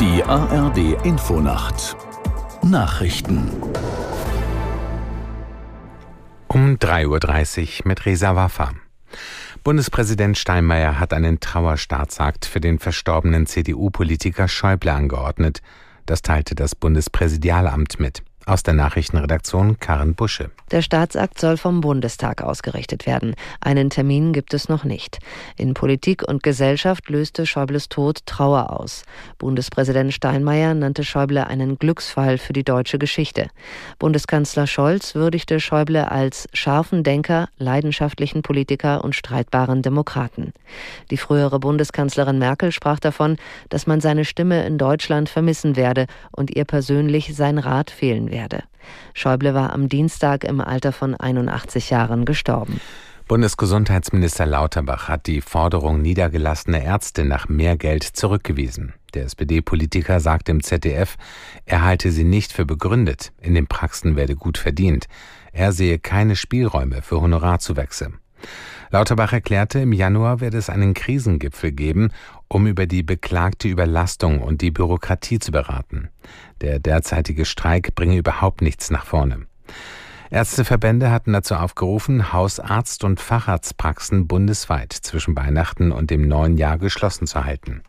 Die ARD Infonacht Nachrichten um 3.30 Uhr mit Resa Waffa. Bundespräsident Steinmeier hat einen Trauerstaatsakt für den verstorbenen CDU-Politiker Schäuble angeordnet. Das teilte das Bundespräsidialamt mit. Aus der Nachrichtenredaktion Karen Busche. Der Staatsakt soll vom Bundestag ausgerichtet werden. Einen Termin gibt es noch nicht. In Politik und Gesellschaft löste Schäubles Tod Trauer aus. Bundespräsident Steinmeier nannte Schäuble einen Glücksfall für die deutsche Geschichte. Bundeskanzler Scholz würdigte Schäuble als scharfen Denker, leidenschaftlichen Politiker und streitbaren Demokraten. Die frühere Bundeskanzlerin Merkel sprach davon, dass man seine Stimme in Deutschland vermissen werde und ihr persönlich sein Rat fehlen werde. Schäuble war am Dienstag im Alter von 81 Jahren gestorben. Bundesgesundheitsminister Lauterbach hat die Forderung niedergelassener Ärzte nach mehr Geld zurückgewiesen. Der SPD-Politiker sagte im ZDF, er halte sie nicht für begründet, in den Praxen werde gut verdient. Er sehe keine Spielräume für Honorarzuwächse. Lauterbach erklärte, im Januar werde es einen Krisengipfel geben, um über die beklagte Überlastung und die Bürokratie zu beraten. Der derzeitige Streik bringe überhaupt nichts nach vorne. Ärzteverbände hatten dazu aufgerufen, Hausarzt- und Facharztpraxen bundesweit zwischen Weihnachten und dem neuen Jahr geschlossen zu halten.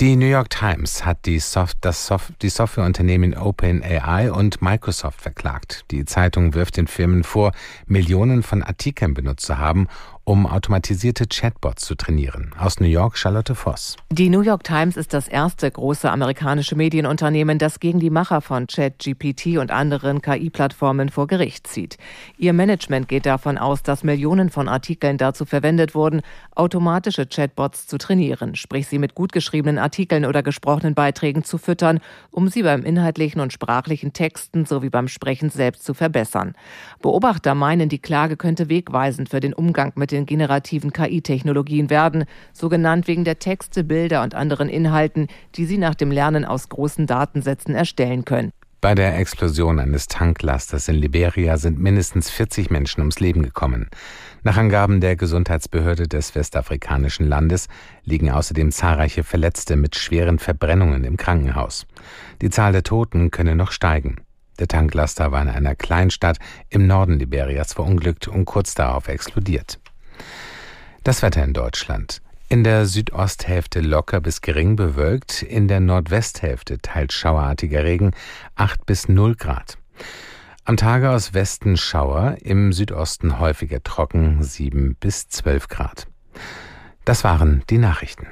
Die New York Times hat die, Soft, das Soft, die Softwareunternehmen OpenAI und Microsoft verklagt. Die Zeitung wirft den Firmen vor, Millionen von Artikeln benutzt zu haben um automatisierte Chatbots zu trainieren. Aus New York Charlotte Voss. Die New York Times ist das erste große amerikanische Medienunternehmen, das gegen die Macher von ChatGPT und anderen KI-Plattformen vor Gericht zieht. Ihr Management geht davon aus, dass Millionen von Artikeln dazu verwendet wurden, automatische Chatbots zu trainieren, sprich sie mit gut geschriebenen Artikeln oder gesprochenen Beiträgen zu füttern, um sie beim inhaltlichen und sprachlichen Texten sowie beim Sprechen selbst zu verbessern. Beobachter meinen, die Klage könnte wegweisend für den Umgang mit den generativen KI-Technologien werden, so genannt wegen der Texte, Bilder und anderen Inhalten, die sie nach dem Lernen aus großen Datensätzen erstellen können. Bei der Explosion eines Tanklasters in Liberia sind mindestens 40 Menschen ums Leben gekommen. Nach Angaben der Gesundheitsbehörde des westafrikanischen Landes liegen außerdem zahlreiche Verletzte mit schweren Verbrennungen im Krankenhaus. Die Zahl der Toten könne noch steigen. Der Tanklaster war in einer Kleinstadt im Norden Liberias verunglückt und kurz darauf explodiert. Das Wetter in Deutschland. In der Südosthälfte locker bis gering bewölkt, in der Nordwesthälfte teils schauerartiger Regen 8 bis 0 Grad. Am Tage aus Westen Schauer, im Südosten häufiger trocken 7 bis 12 Grad. Das waren die Nachrichten.